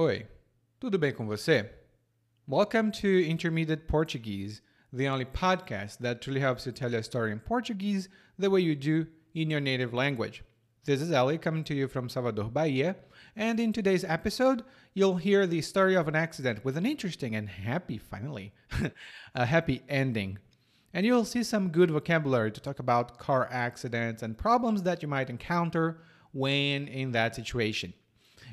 Oi, tudo bem com você? Welcome to Intermediate Portuguese, the only podcast that truly helps you tell a story in Portuguese the way you do in your native language. This is Ali coming to you from Salvador, Bahia, and in today's episode, you'll hear the story of an accident with an interesting and happy, finally, a happy ending. And you'll see some good vocabulary to talk about car accidents and problems that you might encounter when in that situation.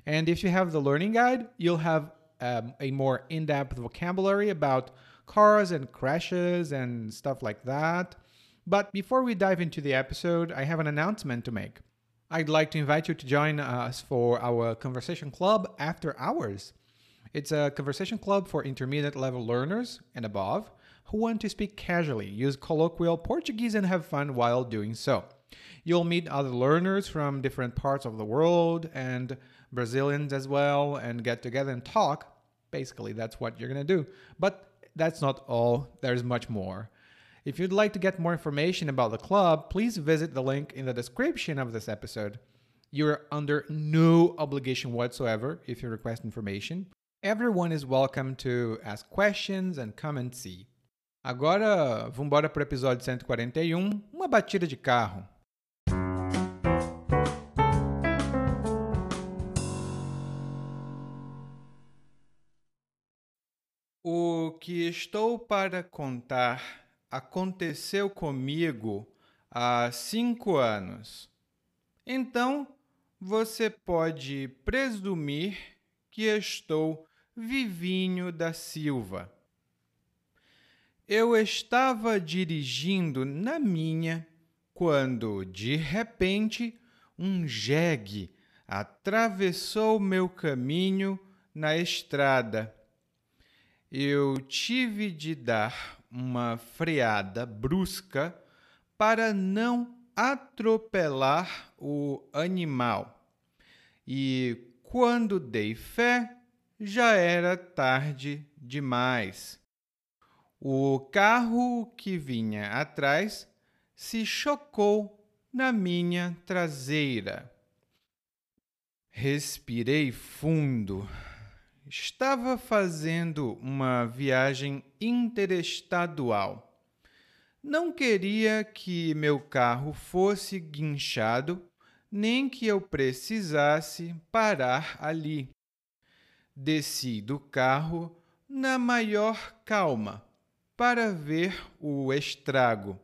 And if you have the learning guide, you'll have um, a more in depth vocabulary about cars and crashes and stuff like that. But before we dive into the episode, I have an announcement to make. I'd like to invite you to join us for our conversation club after hours. It's a conversation club for intermediate level learners and above who want to speak casually, use colloquial Portuguese, and have fun while doing so. You'll meet other learners from different parts of the world and Brazilians as well, and get together and talk. Basically, that's what you're going to do. But that's not all, there's much more. If you'd like to get more information about the club, please visit the link in the description of this episode. You're under no obligation whatsoever if you request information. Everyone is welcome to ask questions and come and see. Agora, vamos embora para o episódio 141, um, uma batida de carro. Que estou para contar aconteceu comigo há cinco anos. Então, você pode presumir que estou vivinho da Silva. Eu estava dirigindo na minha quando, de repente, um jegue atravessou meu caminho na estrada. Eu tive de dar uma freada brusca para não atropelar o animal. E quando dei fé, já era tarde demais. O carro que vinha atrás se chocou na minha traseira. Respirei fundo. Estava fazendo uma viagem interestadual. Não queria que meu carro fosse guinchado, nem que eu precisasse parar ali. Desci do carro na maior calma para ver o estrago.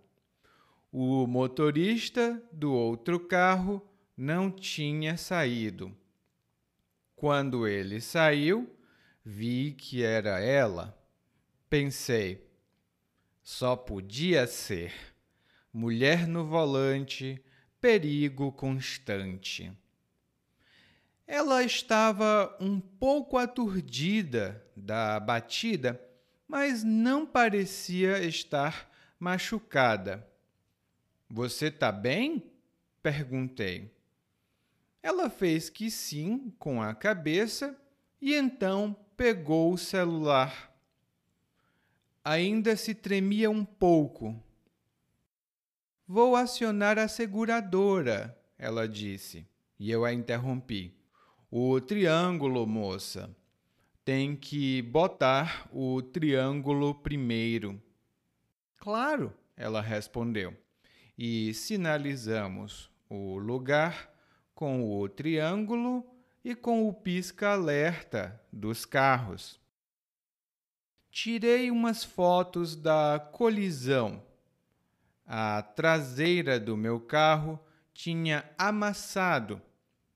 O motorista do outro carro não tinha saído. Quando ele saiu, vi que era ela. Pensei, só podia ser. Mulher no volante, perigo constante. Ela estava um pouco aturdida da batida mas não parecia estar machucada. Você tá bem? perguntei. Ela fez que sim com a cabeça e então pegou o celular. Ainda se tremia um pouco. Vou acionar a seguradora, ela disse, e eu a interrompi. O triângulo, moça tem que botar o triângulo primeiro. Claro, ela respondeu. E sinalizamos o lugar com o triângulo e com o pisca-alerta dos carros. Tirei umas fotos da colisão. A traseira do meu carro tinha amassado,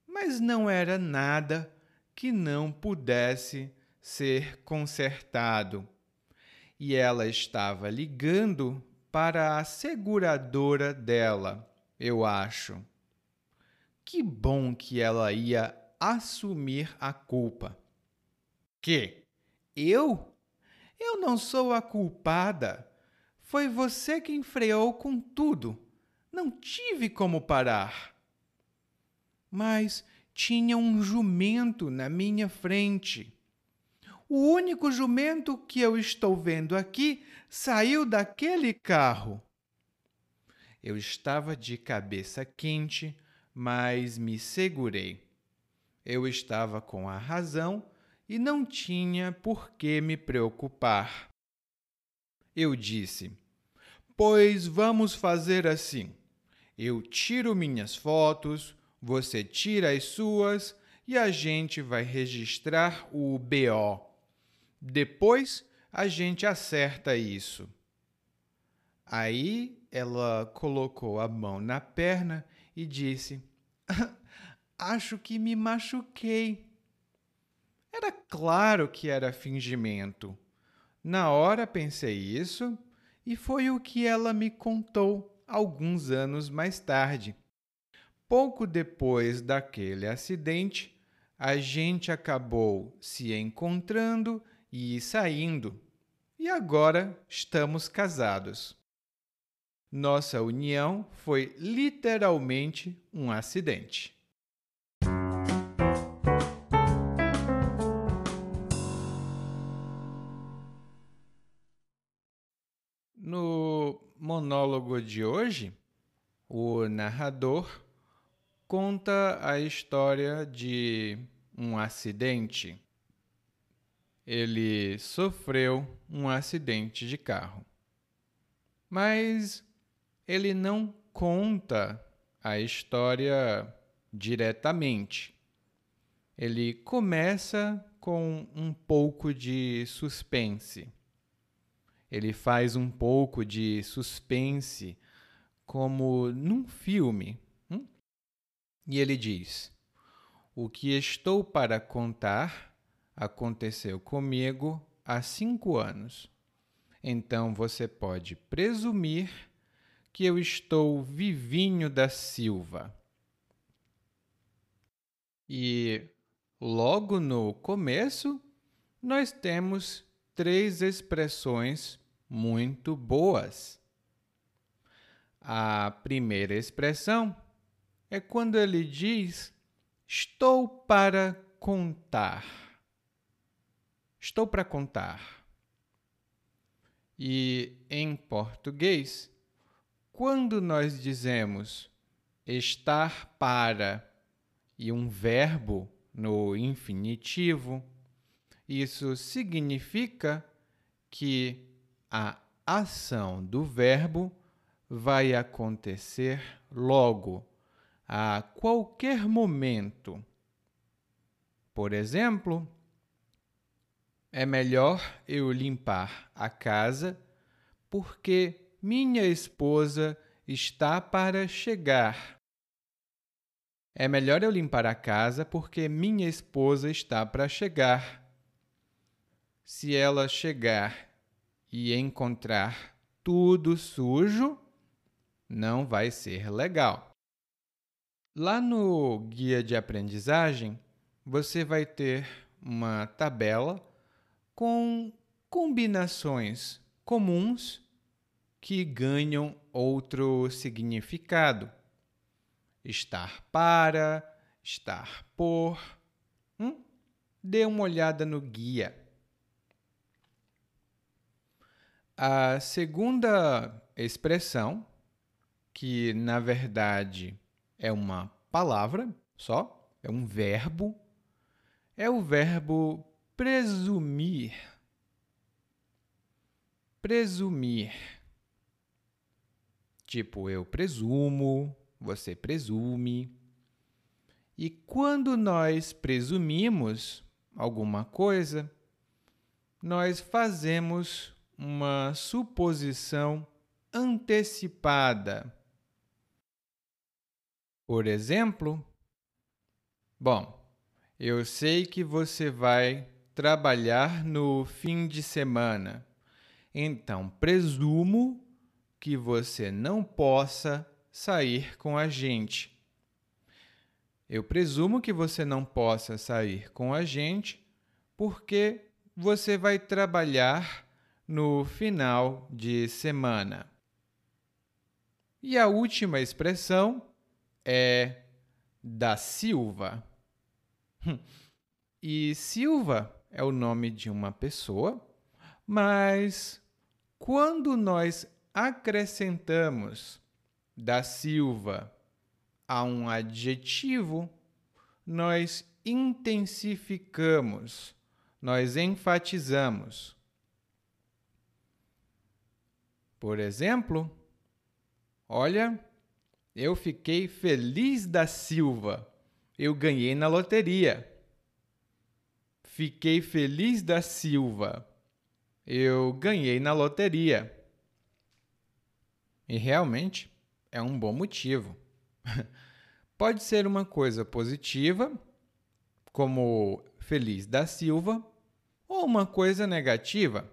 mas não era nada que não pudesse ser consertado. E ela estava ligando para a seguradora dela, eu acho. Que bom que ela ia assumir a culpa. Que? Eu? Eu não sou a culpada. Foi você quem freou com tudo. Não tive como parar. Mas tinha um jumento na minha frente. O único jumento que eu estou vendo aqui saiu daquele carro. Eu estava de cabeça quente, mas me segurei. Eu estava com a razão e não tinha por que me preocupar. Eu disse: Pois vamos fazer assim. Eu tiro minhas fotos, você tira as suas e a gente vai registrar o BO. Depois a gente acerta isso. Aí ela colocou a mão na perna e disse: Acho que me machuquei. Era claro que era fingimento. Na hora pensei isso e foi o que ela me contou alguns anos mais tarde. Pouco depois daquele acidente, a gente acabou se encontrando e saindo, e agora estamos casados. Nossa união foi literalmente um acidente. No monólogo de hoje, o narrador conta a história de um acidente. Ele sofreu um acidente de carro. Mas ele não conta a história diretamente. Ele começa com um pouco de suspense. Ele faz um pouco de suspense, como num filme. Hum? E ele diz: O que estou para contar aconteceu comigo há cinco anos. Então você pode presumir que eu estou vivinho da Silva. E logo no começo, nós temos três expressões muito boas. A primeira expressão é quando ele diz: Estou para contar. Estou para contar. E em português, quando nós dizemos estar para e um verbo no infinitivo, isso significa que a ação do verbo vai acontecer logo, a qualquer momento. Por exemplo, é melhor eu limpar a casa porque minha esposa está para chegar. É melhor eu limpar a casa porque minha esposa está para chegar. Se ela chegar e encontrar tudo sujo, não vai ser legal. Lá no guia de aprendizagem, você vai ter uma tabela com combinações comuns que ganham outro significado. Estar para, estar por. Hum? Dê uma olhada no guia. A segunda expressão, que na verdade é uma palavra só, é um verbo, é o verbo presumir. Presumir. Tipo, eu presumo, você presume. E quando nós presumimos alguma coisa, nós fazemos uma suposição antecipada. Por exemplo, bom, eu sei que você vai trabalhar no fim de semana, então presumo que você não possa sair com a gente. Eu presumo que você não possa sair com a gente porque você vai trabalhar no final de semana. E a última expressão é da Silva. E Silva é o nome de uma pessoa, mas quando nós acrescentamos da Silva a um adjetivo, nós intensificamos nós enfatizamos. Por exemplo, olha, eu fiquei feliz da Silva. Eu ganhei na loteria. Fiquei feliz da Silva. Eu ganhei na loteria. E realmente é um bom motivo. Pode ser uma coisa positiva, como feliz da Silva, ou uma coisa negativa,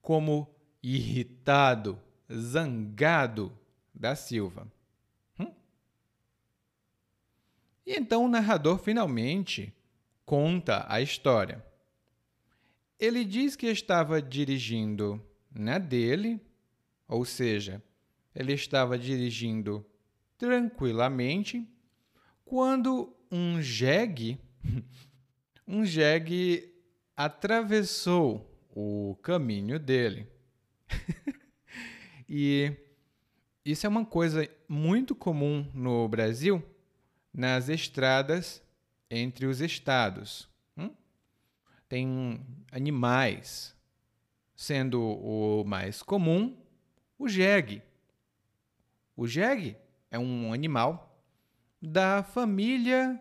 como irritado, zangado da Silva. Hum? E então o narrador finalmente conta a história. Ele diz que estava dirigindo na dele, ou seja, ele estava dirigindo tranquilamente quando um jegue, um jegue atravessou o caminho dele. e isso é uma coisa muito comum no Brasil, nas estradas entre os estados. Hum? Tem animais, sendo o mais comum o jegue. O jegue é um animal da família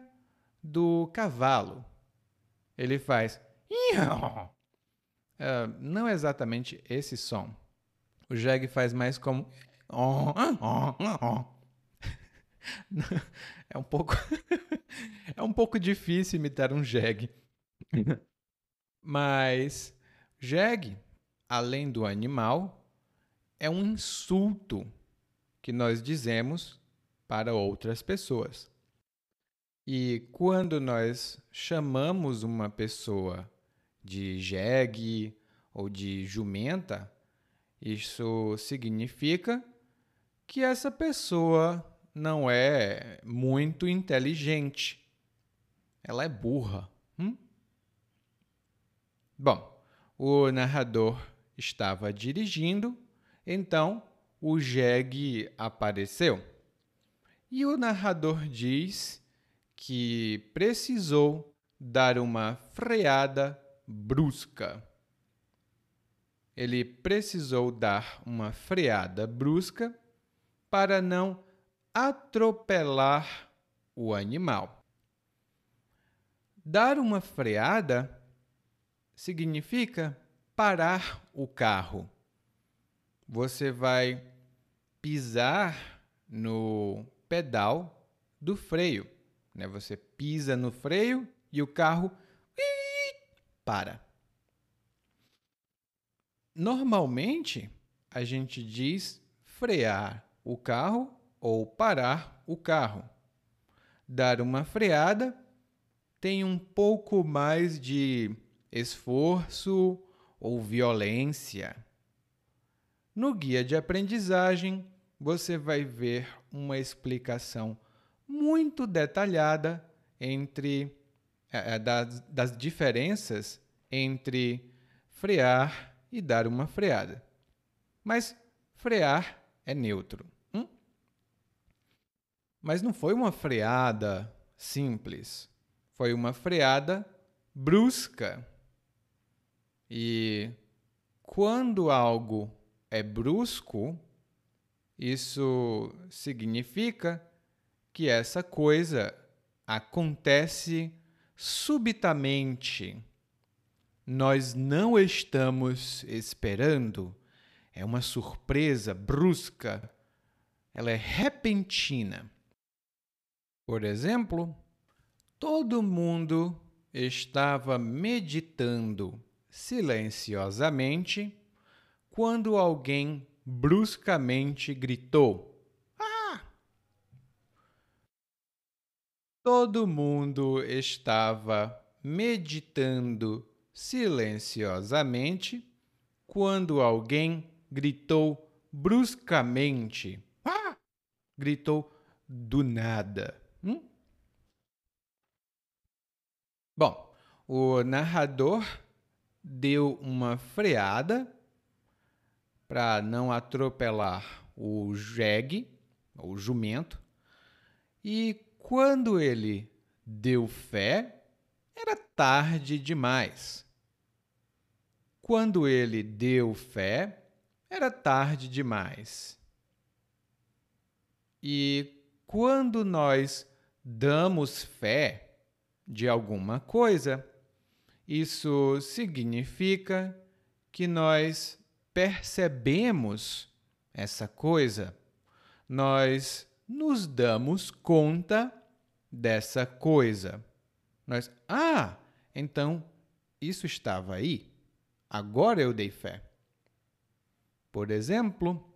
do cavalo. Ele faz. Uh, não exatamente esse som. O jegue faz mais como. É um pouco. é um pouco difícil imitar um jegue. Mas jegue, além do animal, é um insulto que nós dizemos para outras pessoas. E quando nós chamamos uma pessoa de jegue ou de jumenta, isso significa que essa pessoa não é muito inteligente. Ela é burra. Hum? Bom, o narrador estava dirigindo, então o jegue apareceu. E o narrador diz que precisou dar uma freada brusca. Ele precisou dar uma freada brusca para não atropelar o animal. Dar uma freada significa parar o carro. Você vai pisar no pedal do freio. Né? Você pisa no freio e o carro para. Normalmente, a gente diz frear o carro ou parar o carro. Dar uma freada tem um pouco mais de esforço ou violência. No guia de aprendizagem, você vai ver uma explicação muito detalhada entre é, é, das, das diferenças entre frear e dar uma freada. Mas frear é neutro. Hum? Mas não foi uma freada simples. Foi uma freada brusca. E quando algo é brusco, isso significa que essa coisa acontece subitamente. Nós não estamos esperando. É uma surpresa brusca. Ela é repentina. Por exemplo, todo mundo estava meditando silenciosamente quando alguém bruscamente gritou: Ah! Todo mundo estava meditando silenciosamente quando alguém gritou bruscamente. Ah! Gritou do nada. Hum? Bom, o narrador deu uma freada para não atropelar o jegue, o jumento. E quando ele deu fé, era tarde demais. quando ele deu fé, era tarde demais. E quando nós damos fé de alguma coisa, isso significa que nós percebemos essa coisa, nós nos damos conta dessa coisa. Nós, ah, então isso estava aí. Agora eu dei fé. Por exemplo,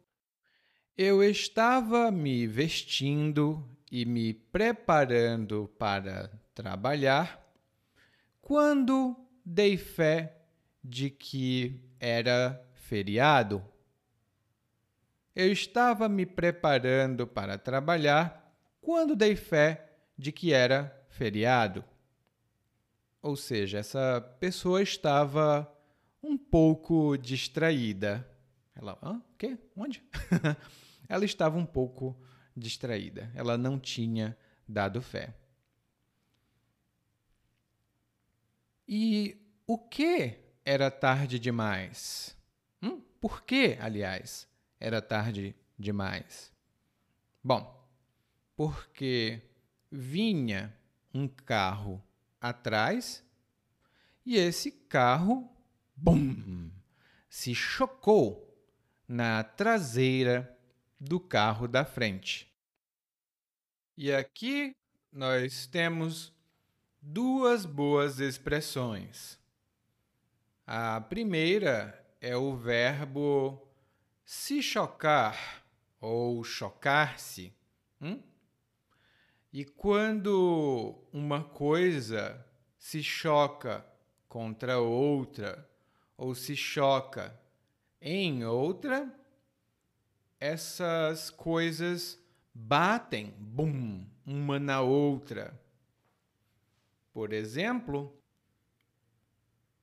eu estava me vestindo e me preparando para trabalhar quando dei fé de que era feriado. Eu estava me preparando para trabalhar quando dei fé de que era feriado. Ou seja, essa pessoa estava um pouco distraída. Ela, hã? O quê? Onde? ela estava um pouco distraída. Ela não tinha dado fé. E o que era tarde demais? Por que, aliás, era tarde demais? Bom, porque vinha um carro atrás e esse carro, bum, se chocou na traseira do carro da frente. E aqui nós temos duas boas expressões. A primeira é o verbo se chocar ou chocar-se. Hum? E quando uma coisa se choca contra outra ou se choca em outra, essas coisas batem, bum, uma na outra. Por exemplo,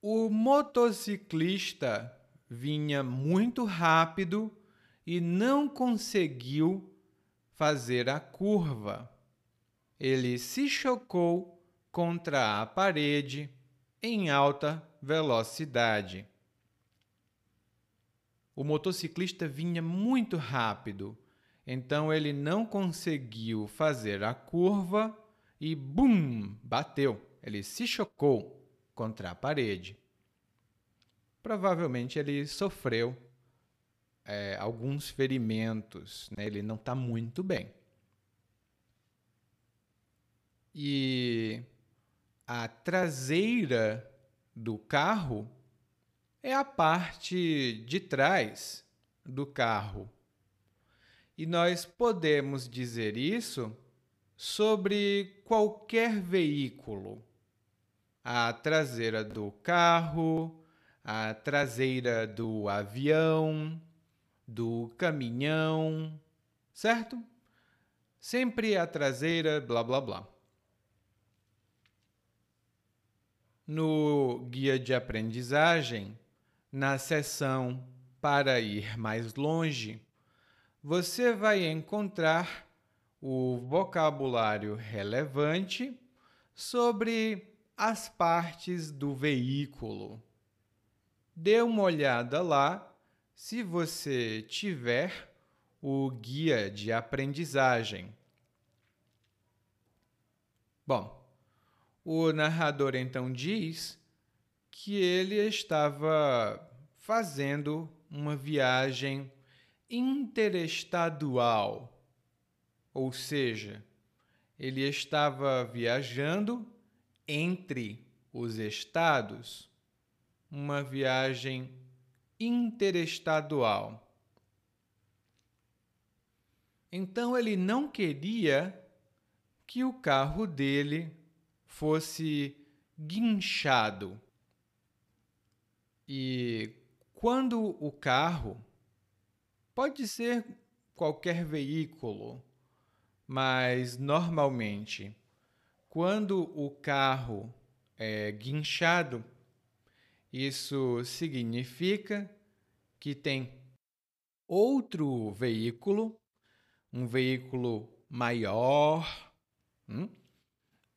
o motociclista vinha muito rápido e não conseguiu fazer a curva. Ele se chocou contra a parede em alta velocidade. O motociclista vinha muito rápido, então ele não conseguiu fazer a curva e bum! bateu. Ele se chocou contra a parede. Provavelmente ele sofreu é, alguns ferimentos, né? ele não está muito bem. E a traseira do carro é a parte de trás do carro. E nós podemos dizer isso sobre qualquer veículo. A traseira do carro, a traseira do avião, do caminhão, certo? Sempre a traseira, blá blá blá. No guia de aprendizagem, na seção Para ir mais longe, você vai encontrar o vocabulário relevante sobre as partes do veículo. Dê uma olhada lá. Se você tiver o guia de aprendizagem. Bom, o narrador então diz que ele estava fazendo uma viagem interestadual, ou seja, ele estava viajando entre os estados, uma viagem interestadual. Então ele não queria que o carro dele fosse guinchado. E quando o carro, pode ser qualquer veículo, mas normalmente, quando o carro é guinchado, isso significa que tem outro veículo, um veículo maior, hum?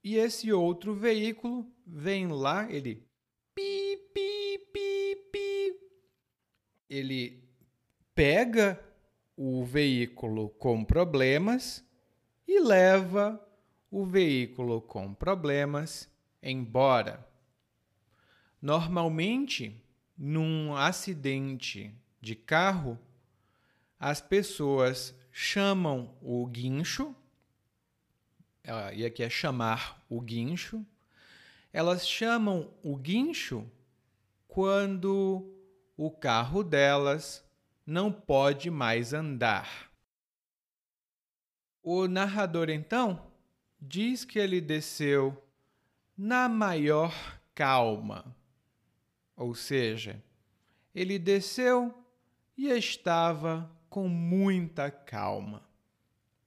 e esse outro veículo vem lá, ele pi, pi, pi, pi, ele pega o veículo com problemas e leva o veículo com problemas embora. Normalmente, num acidente de carro, as pessoas chamam o guincho, e aqui é chamar o guincho, elas chamam o guincho quando o carro delas não pode mais andar. O narrador então diz que ele desceu na maior calma, ou seja, ele desceu e estava com muita calma,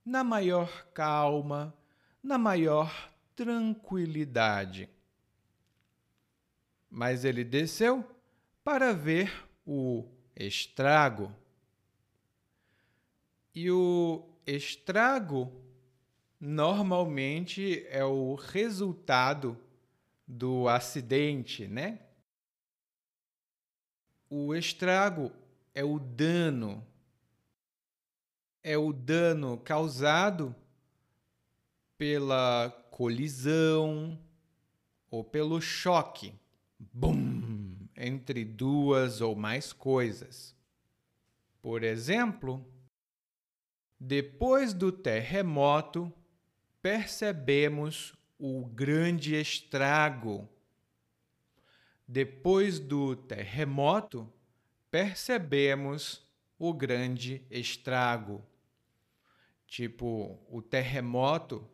na maior calma, na maior tranquilidade. Mas ele desceu para ver o estrago. E o estrago normalmente é o resultado do acidente, né? O estrago é o dano, é o dano causado pela colisão ou pelo choque. Bum! entre duas ou mais coisas. Por exemplo, depois do terremoto, percebemos o grande estrago. Depois do terremoto, percebemos o grande estrago. Tipo, o terremoto,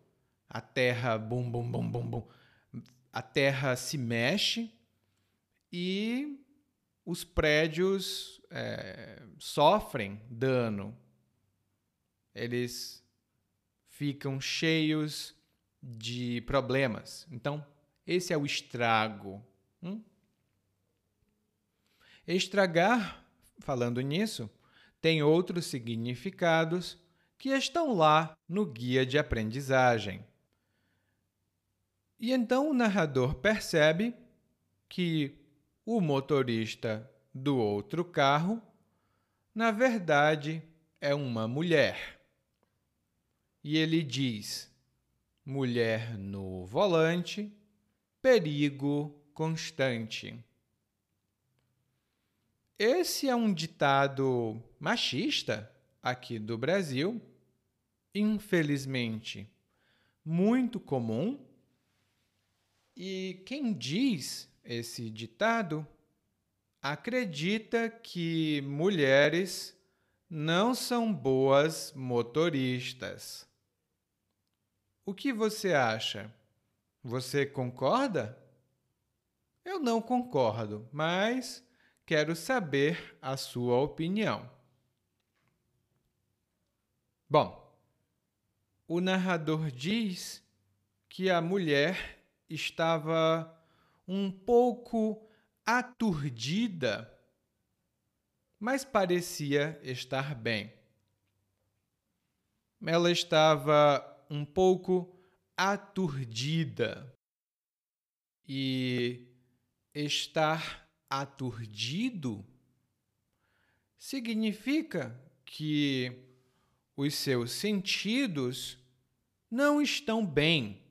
a terra bum bum bum bum bum, a terra se mexe e os prédios é, sofrem dano. Eles ficam cheios de problemas. Então, esse é o estrago. Hum? Estragar, falando nisso, tem outros significados que estão lá no guia de aprendizagem. E então o narrador percebe que o motorista do outro carro, na verdade, é uma mulher. E ele diz: mulher no volante, perigo constante. Esse é um ditado machista aqui do Brasil, infelizmente, muito comum. E quem diz esse ditado acredita que mulheres não são boas motoristas. O que você acha? Você concorda? Eu não concordo, mas quero saber a sua opinião. Bom, o narrador diz que a mulher estava um pouco aturdida, mas parecia estar bem. Ela estava um pouco aturdida. E estar aturdido significa que os seus sentidos não estão bem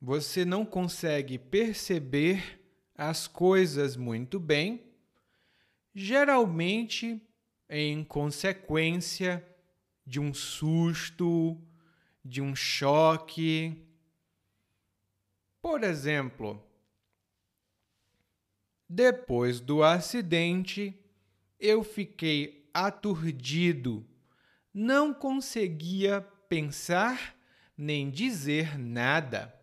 você não consegue perceber as coisas muito bem, geralmente em consequência de um susto, de um choque. Por exemplo, depois do acidente, eu fiquei aturdido, não conseguia pensar nem dizer nada.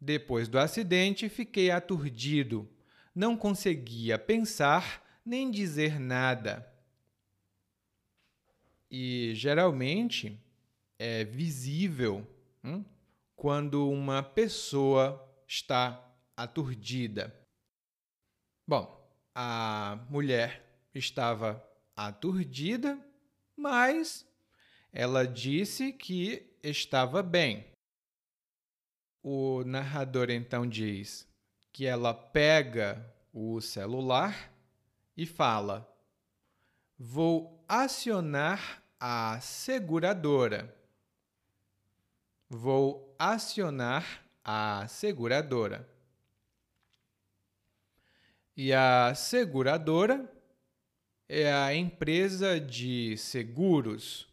Depois do acidente, fiquei aturdido. Não conseguia pensar nem dizer nada. E geralmente é visível hum, quando uma pessoa está aturdida. Bom, a mulher estava aturdida, mas ela disse que estava bem. O narrador então diz que ela pega o celular e fala: Vou acionar a seguradora. Vou acionar a seguradora. E a seguradora é a empresa de seguros.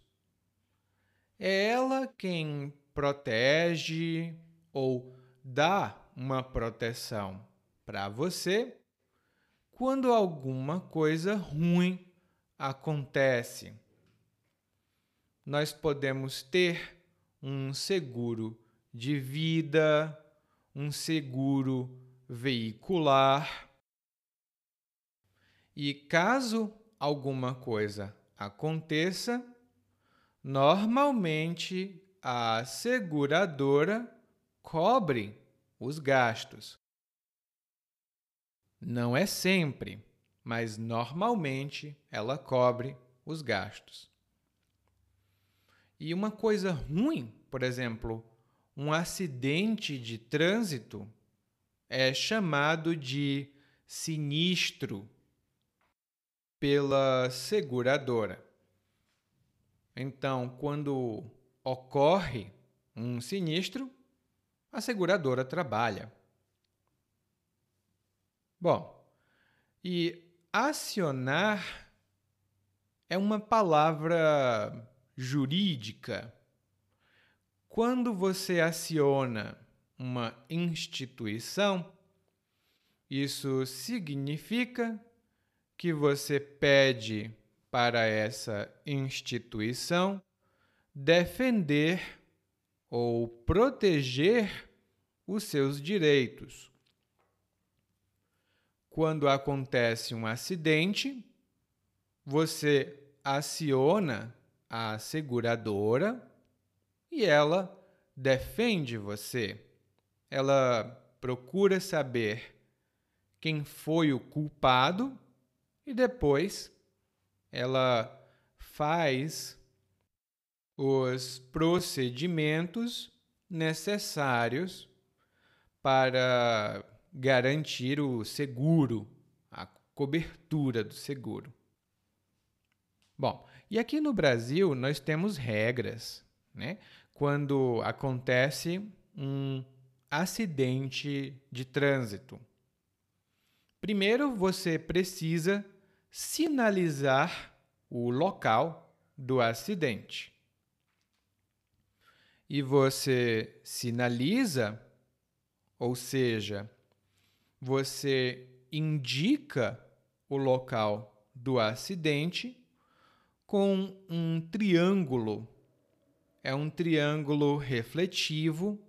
É ela quem protege ou dá uma proteção para você quando alguma coisa ruim acontece. Nós podemos ter um seguro de vida, um seguro veicular. E caso alguma coisa aconteça, normalmente a seguradora cobre os gastos. Não é sempre, mas normalmente ela cobre os gastos. E uma coisa ruim, por exemplo, um acidente de trânsito é chamado de sinistro pela seguradora. Então, quando ocorre um sinistro, a seguradora trabalha. Bom, e acionar é uma palavra jurídica. Quando você aciona uma instituição, isso significa que você pede para essa instituição defender ou proteger os seus direitos quando acontece um acidente, você aciona a seguradora e ela defende você. Ela procura saber quem foi o culpado e depois ela faz os procedimentos necessários para garantir o seguro, a cobertura do seguro. Bom, e aqui no Brasil nós temos regras, né? Quando acontece um acidente de trânsito. Primeiro você precisa sinalizar o local do acidente. E você sinaliza, ou seja, você indica o local do acidente com um triângulo. É um triângulo refletivo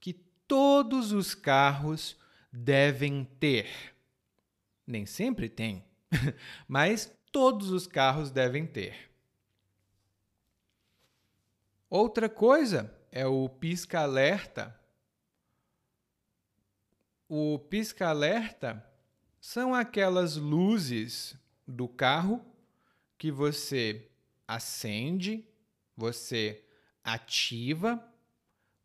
que todos os carros devem ter. Nem sempre tem, mas todos os carros devem ter. Outra coisa é o pisca-alerta o pisca-alerta são aquelas luzes do carro que você acende, você ativa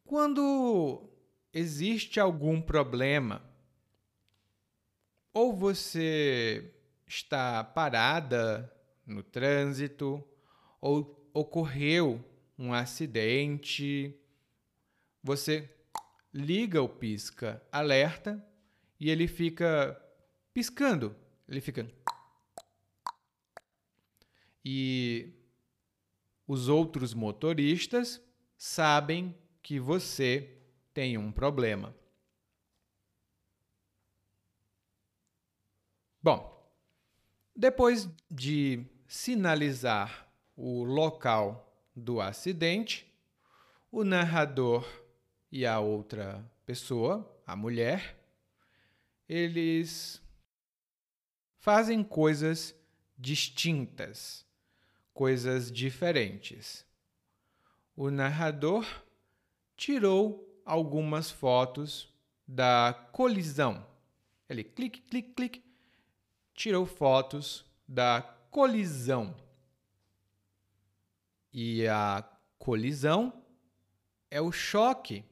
quando existe algum problema. Ou você está parada no trânsito, ou ocorreu um acidente, você liga o pisca alerta e ele fica piscando. Ele fica. E os outros motoristas sabem que você tem um problema. Bom, depois de sinalizar o local do acidente, o narrador e a outra pessoa, a mulher, eles fazem coisas distintas, coisas diferentes. O narrador tirou algumas fotos da colisão. Ele clique, clique, clique, tirou fotos da colisão. E a colisão é o choque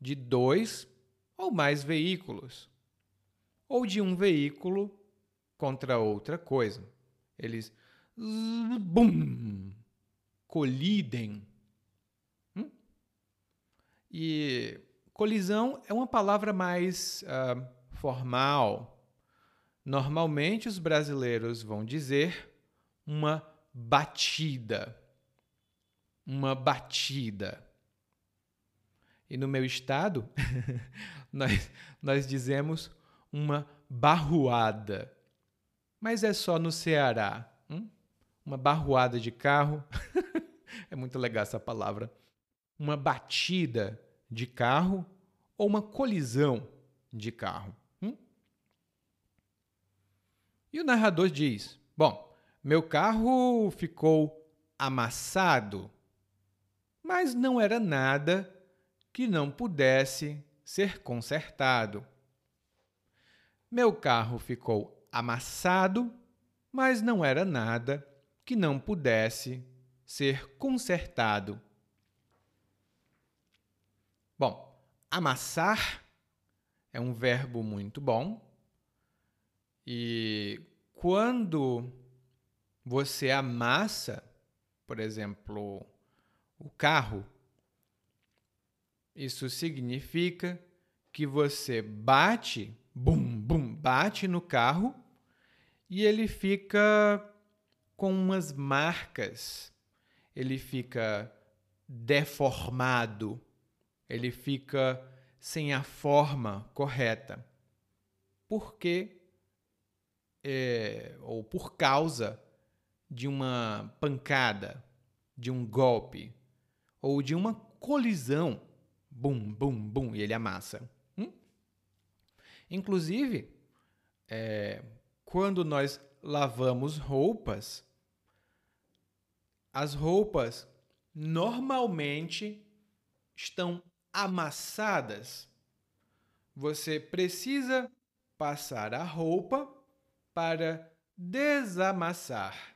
de dois ou mais veículos, ou de um veículo contra outra coisa. Eles bum, colidem. Hum? E colisão é uma palavra mais uh, formal. Normalmente os brasileiros vão dizer uma batida. Uma batida. E no meu estado, nós, nós dizemos uma barruada. Mas é só no Ceará. Hum? Uma barruada de carro. é muito legal essa palavra. Uma batida de carro ou uma colisão de carro. E o narrador diz: Bom, meu carro ficou amassado, mas não era nada que não pudesse ser consertado. Meu carro ficou amassado, mas não era nada que não pudesse ser consertado. Bom, amassar é um verbo muito bom. E quando você amassa, por exemplo, o carro, isso significa que você bate, bum, bum, bate no carro e ele fica com umas marcas, ele fica deformado, ele fica sem a forma correta. Porque, é, ou por causa de uma pancada, de um golpe, ou de uma colisão bum, bum, bum, e ele amassa. Hum? Inclusive, é, quando nós lavamos roupas, as roupas normalmente estão amassadas. Você precisa passar a roupa para desamassar.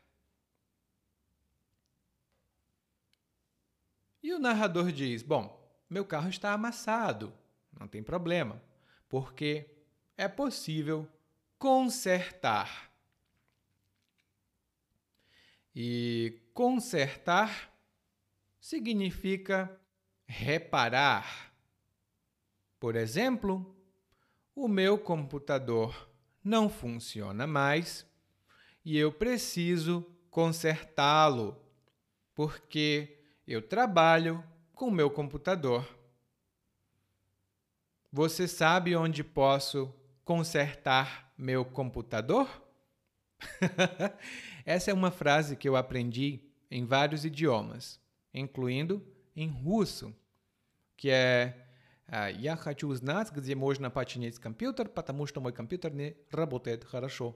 E o narrador diz: Bom, meu carro está amassado. Não tem problema, porque é possível consertar. E consertar significa reparar. Por exemplo, o meu computador não funciona mais e eu preciso consertá-lo, porque eu trabalho com meu computador. Você sabe onde posso consertar meu computador? Essa é uma frase que eu aprendi em vários idiomas, incluindo em russo, que é Я хочу узнать, где можно починить компьютер, потому что мой компьютер не работает хорошо.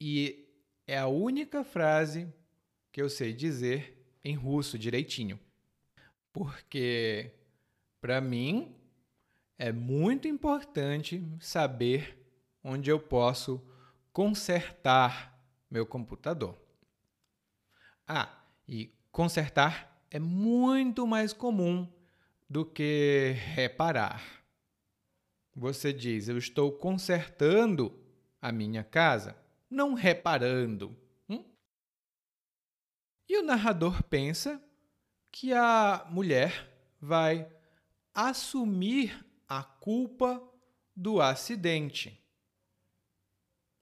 E é a única frase que eu sei dizer em russo direitinho porque para mim é muito importante saber onde eu posso consertar meu computador. Ah, e consertar é muito mais comum do que reparar. Você diz, eu estou consertando a minha casa, não reparando. Hum? E o narrador pensa que a mulher vai assumir a culpa do acidente.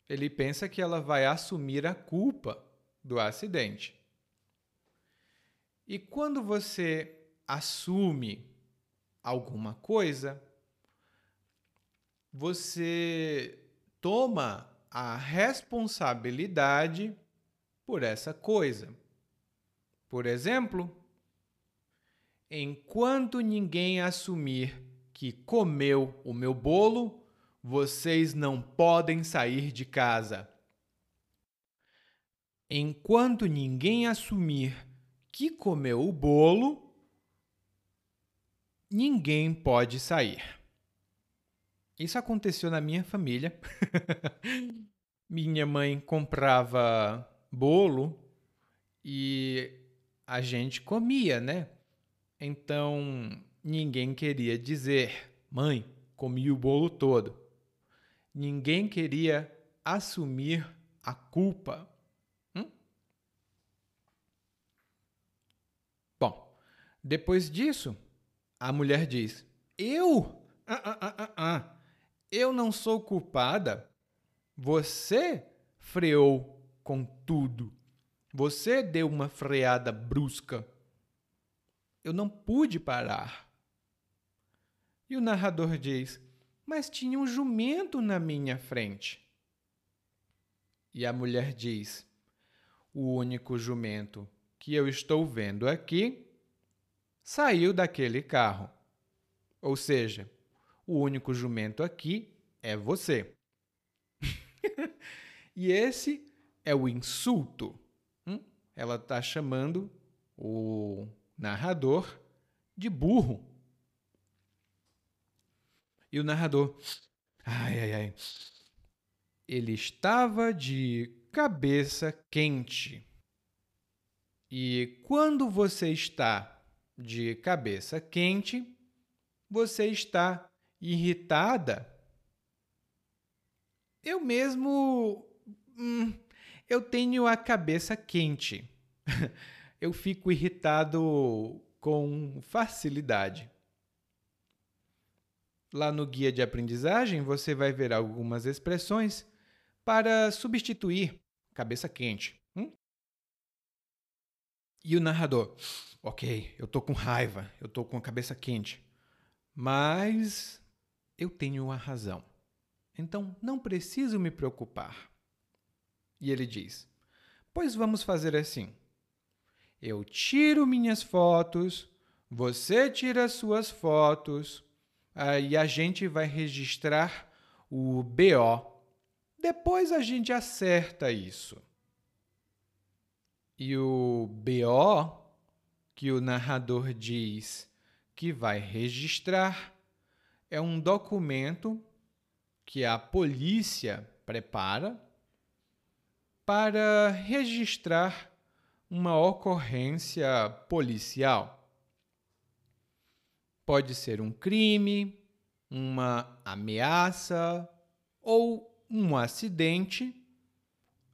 Ele pensa que ela vai assumir a culpa do acidente. E quando você assume alguma coisa, você toma a responsabilidade por essa coisa. Por exemplo, Enquanto ninguém assumir que comeu o meu bolo, vocês não podem sair de casa. Enquanto ninguém assumir que comeu o bolo, ninguém pode sair. Isso aconteceu na minha família. minha mãe comprava bolo e a gente comia, né? Então, ninguém queria dizer: mãe, comi o bolo todo. Ninguém queria assumir a culpa. Hum? Bom, depois disso, a mulher diz: Eu? Ah, ah, ah, ah, ah. Eu não sou culpada. Você freou com tudo. Você deu uma freada brusca. Eu não pude parar. E o narrador diz: Mas tinha um jumento na minha frente. E a mulher diz: O único jumento que eu estou vendo aqui saiu daquele carro. Ou seja, o único jumento aqui é você. e esse é o insulto. Hum? Ela está chamando o narrador de burro. E o narrador, ai, ai, ai, ele estava de cabeça quente. E quando você está de cabeça quente, você está irritada. Eu mesmo. Hum, eu tenho a cabeça quente. eu fico irritado com facilidade. Lá no guia de aprendizagem, você vai ver algumas expressões para substituir cabeça quente. E o narrador, ok, eu tô com raiva, eu tô com a cabeça quente, mas eu tenho a razão. Então não preciso me preocupar. E ele diz: Pois vamos fazer assim. Eu tiro minhas fotos, você tira suas fotos, aí a gente vai registrar o BO. Depois a gente acerta isso. E o BO que o narrador diz que vai registrar é um documento que a polícia prepara para registrar uma ocorrência policial. Pode ser um crime, uma ameaça ou um acidente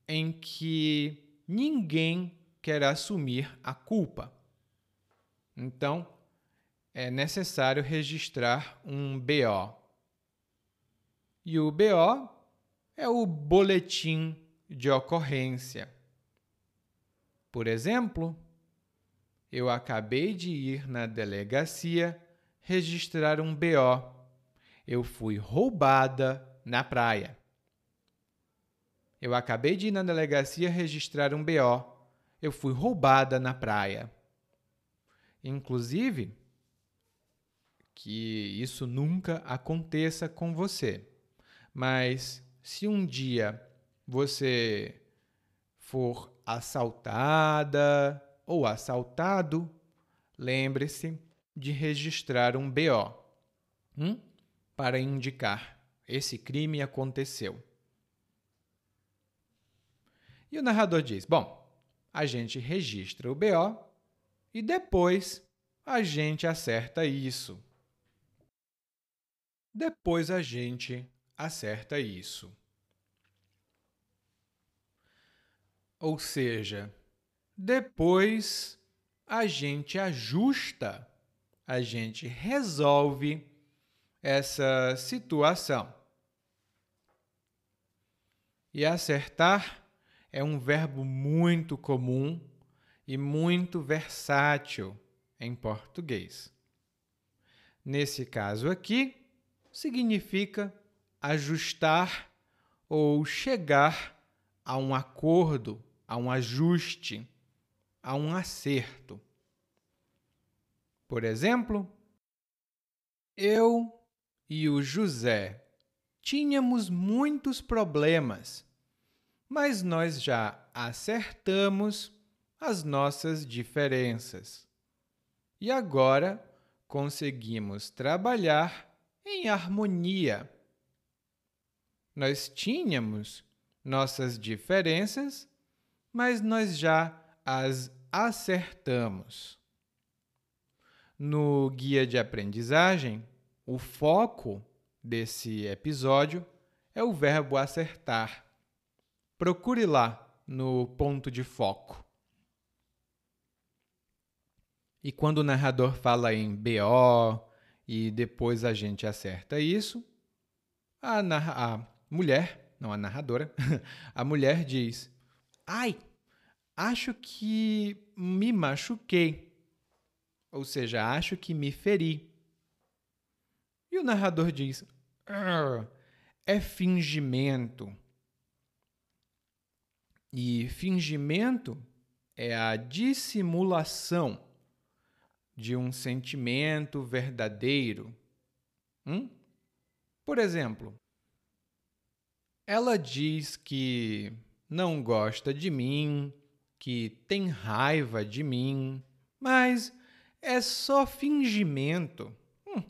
em que ninguém quer assumir a culpa. Então, é necessário registrar um BO. E o BO é o boletim de ocorrência. Por exemplo, eu acabei de ir na delegacia registrar um BO. Eu fui roubada na praia. Eu acabei de ir na delegacia registrar um BO. Eu fui roubada na praia. Inclusive, que isso nunca aconteça com você. Mas se um dia você for assaltada ou assaltado, lembre-se de registrar um BO hum? para indicar esse crime aconteceu. E o narrador diz: Bom, a gente registra o BO e depois a gente acerta isso. Depois a gente acerta isso. Ou seja, depois a gente ajusta, a gente resolve essa situação. E acertar é um verbo muito comum e muito versátil em português. Nesse caso aqui, significa ajustar ou chegar a um acordo a um ajuste, a um acerto. Por exemplo, eu e o José tínhamos muitos problemas, mas nós já acertamos as nossas diferenças. E agora conseguimos trabalhar em harmonia. Nós tínhamos nossas diferenças mas nós já as acertamos. No guia de aprendizagem, o foco desse episódio é o verbo acertar, Procure lá no ponto de foco. E quando o narrador fala em BO e depois a gente acerta isso, a, a mulher, não a narradora, a mulher diz: Ai, acho que me machuquei. Ou seja, acho que me feri. E o narrador diz: é fingimento. E fingimento é a dissimulação de um sentimento verdadeiro. Hum? Por exemplo, ela diz que não gosta de mim, que tem raiva de mim, mas é só fingimento. Hum,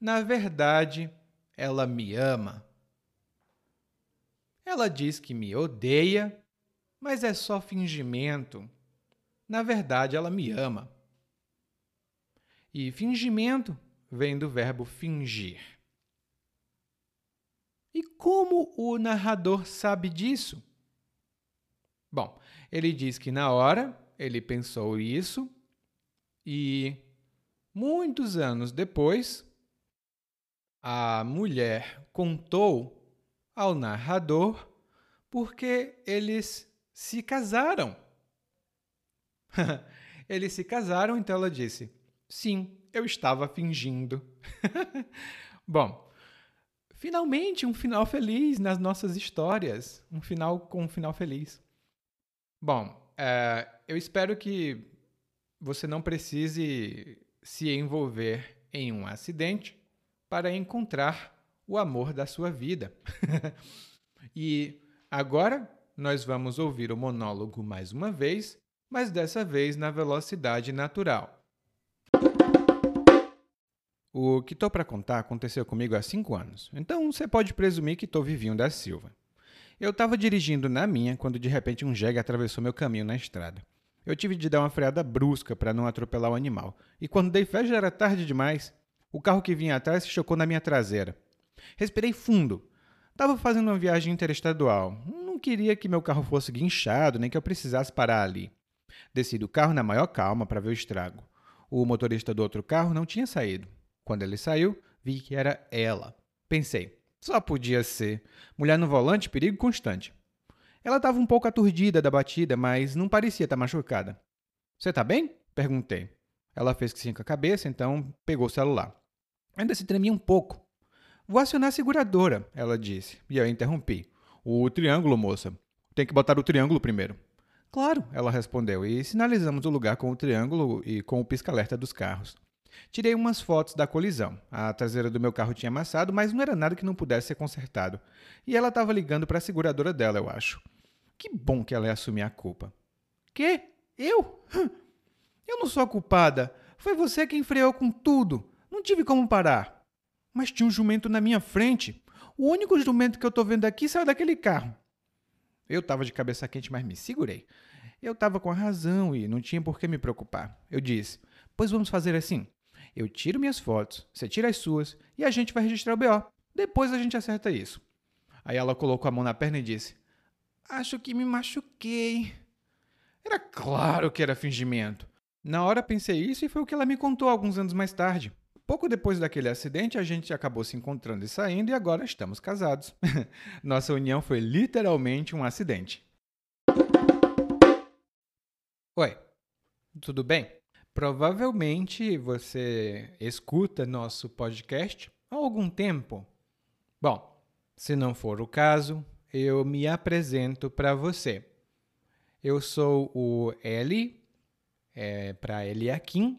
na verdade, ela me ama. Ela diz que me odeia, mas é só fingimento. Na verdade, ela me ama. E fingimento vem do verbo fingir. E como o narrador sabe disso? Bom, ele diz que na hora ele pensou isso e muitos anos depois a mulher contou ao narrador porque eles se casaram. eles se casaram, então ela disse: Sim, eu estava fingindo. Bom, finalmente um final feliz nas nossas histórias. Um final com um final feliz. Bom, é, eu espero que você não precise se envolver em um acidente para encontrar o amor da sua vida. e agora nós vamos ouvir o monólogo mais uma vez, mas dessa vez na velocidade natural. O que estou para contar aconteceu comigo há cinco anos, então você pode presumir que estou vivinho da Silva. Eu estava dirigindo na minha quando de repente um jegue atravessou meu caminho na estrada. Eu tive de dar uma freada brusca para não atropelar o animal, e quando dei fé já era tarde demais. O carro que vinha atrás se chocou na minha traseira. Respirei fundo. Estava fazendo uma viagem interestadual. Não queria que meu carro fosse guinchado, nem que eu precisasse parar ali. Desci do carro na maior calma para ver o estrago. O motorista do outro carro não tinha saído. Quando ele saiu, vi que era ela. Pensei, só podia ser. Mulher no volante, perigo constante. Ela estava um pouco aturdida da batida, mas não parecia estar tá machucada. Você está bem? Perguntei. Ela fez que sim com a cabeça, então pegou o celular. Ainda se tremia um pouco. Vou acionar a seguradora, ela disse, e eu interrompi. O triângulo, moça. Tem que botar o triângulo primeiro. Claro, ela respondeu, e sinalizamos o lugar com o triângulo e com o pisca-alerta dos carros. Tirei umas fotos da colisão. A traseira do meu carro tinha amassado, mas não era nada que não pudesse ser consertado. E ela estava ligando para a seguradora dela, eu acho. Que bom que ela ia assumir a culpa. Que? Eu? Eu não sou a culpada. Foi você quem freou com tudo. Não tive como parar. Mas tinha um jumento na minha frente. O único jumento que eu estou vendo aqui saiu daquele carro. Eu estava de cabeça quente, mas me segurei. Eu estava com a razão e não tinha por que me preocupar. Eu disse: Pois vamos fazer assim. Eu tiro minhas fotos, você tira as suas e a gente vai registrar o BO. Depois a gente acerta isso. Aí ela colocou a mão na perna e disse: Acho que me machuquei. Era claro que era fingimento. Na hora pensei isso e foi o que ela me contou alguns anos mais tarde. Pouco depois daquele acidente, a gente acabou se encontrando e saindo e agora estamos casados. Nossa união foi literalmente um acidente. Oi, tudo bem? Provavelmente você escuta nosso podcast há algum tempo. Bom, se não for o caso, eu me apresento para você. Eu sou o Eli, é, para Eliakim,